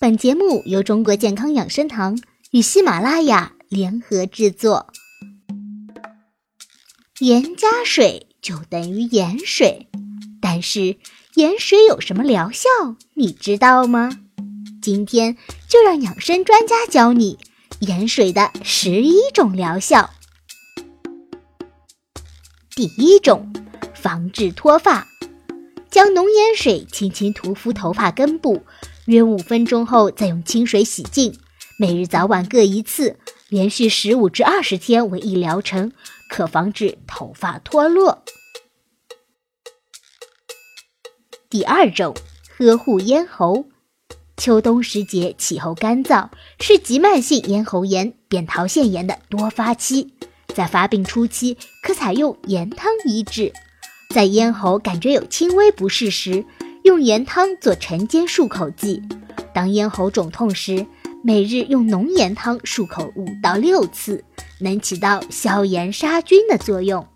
本节目由中国健康养生堂与喜马拉雅联合制作。盐加水就等于盐水，但是盐水有什么疗效，你知道吗？今天就让养生专家教你盐水的十一种疗效。第一种，防治脱发，将浓盐水轻轻涂敷头发根部。约五分钟后，再用清水洗净，每日早晚各一次，连续十五至二十天为一疗程，可防止头发脱落。第二种，呵护咽喉。秋冬时节，气候干燥，是急慢性咽喉炎、扁桃腺炎的多发期，在发病初期，可采用盐汤医治。在咽喉感觉有轻微不适时，用盐汤做晨间漱口剂，当咽喉肿痛时，每日用浓盐汤漱口五到六次，能起到消炎杀菌的作用。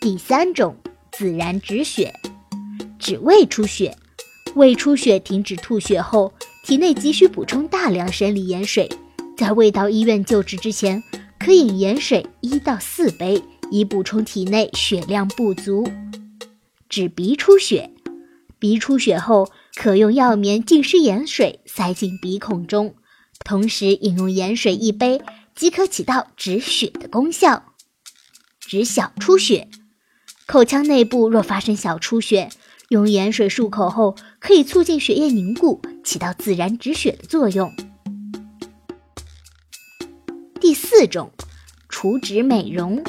第三种，自然止血，止胃出血。胃出血停止吐血后，体内急需补充大量生理盐水，在未到医院救治之前，可饮盐水一到四杯，以补充体内血量不足。止鼻出血，鼻出血后可用药棉浸湿盐水塞进鼻孔中，同时饮用盐水一杯，即可起到止血的功效。止小出血，口腔内部若发生小出血，用盐水漱口后，可以促进血液凝固，起到自然止血的作用。第四种，除脂美容，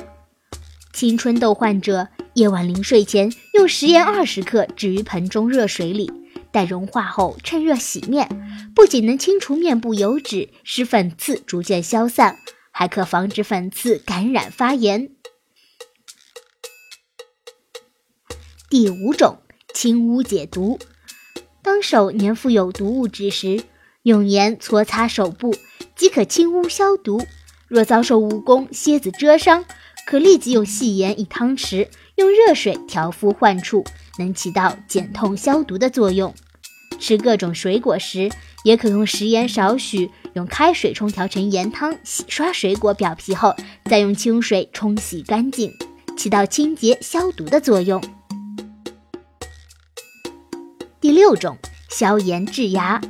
青春痘患者。夜晚临睡前，用食盐二十克置于盆中热水里，待融化后趁热洗面，不仅能清除面部油脂，使粉刺逐渐消散，还可防止粉刺感染发炎。第五种，清污解毒。当手粘附有毒物质时，用盐搓擦手部，即可清污消毒。若遭受蜈蚣、蝎子蛰伤，可立即用细盐一汤匙。用热水调敷患处，能起到减痛消毒的作用。吃各种水果时，也可用食盐少许，用开水冲调成盐汤，洗刷水果表皮后，再用清水冲洗干净，起到清洁消毒的作用。第六种，消炎治牙。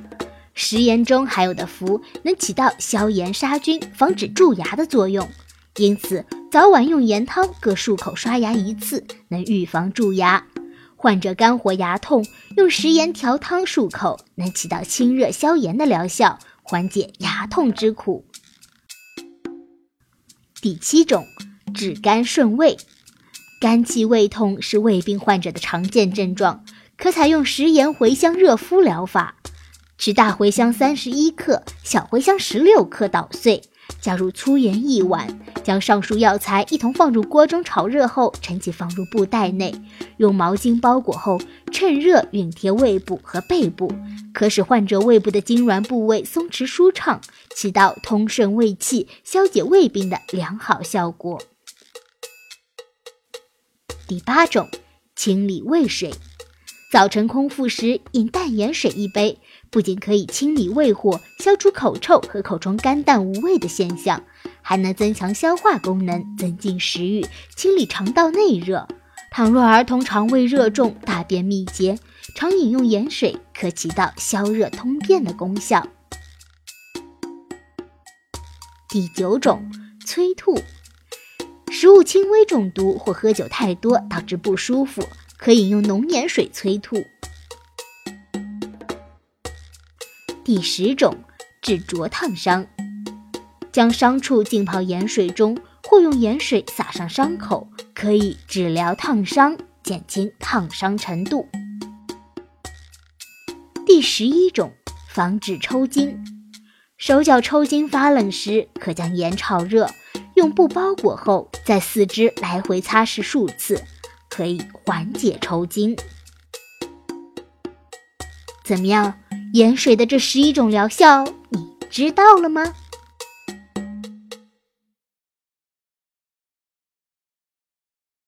食盐中含有的氟能起到消炎杀菌、防止蛀牙的作用，因此。早晚用盐汤各漱口刷牙一次，能预防蛀牙。患者肝火牙痛，用食盐调汤漱口，能起到清热消炎的疗效，缓解牙痛之苦。第七种，治肝顺胃。肝气胃痛是胃病患者的常见症状，可采用食盐茴香热敷疗法。取大茴香三十一克，小茴香十六克捣碎。加入粗盐一碗，将上述药材一同放入锅中炒热后，盛起放入布袋内，用毛巾包裹后，趁热熨贴胃部和背部，可使患者胃部的痉挛部位松弛舒畅，起到通顺胃气、消解胃病的良好效果。第八种，清理胃水。早晨空腹时饮淡盐水一杯。不仅可以清理胃火、消除口臭和口中干淡无味的现象，还能增强消化功能、增进食欲、清理肠道内热。倘若儿童肠胃热重、大便秘结，常饮用盐水可起到消热通便的功效。第九种，催吐。食物轻微中毒或喝酒太多导致不舒服，可饮用浓盐水催吐。第十种，治灼烫伤，将伤处浸泡盐水中，或用盐水洒上伤口，可以治疗烫伤，减轻烫伤程度。第十一种，防止抽筋，手脚抽筋发冷时，可将盐炒热，用布包裹后，在四肢来回擦拭数次，可以缓解抽筋。怎么样？盐水的这十一种疗效，你知道了吗？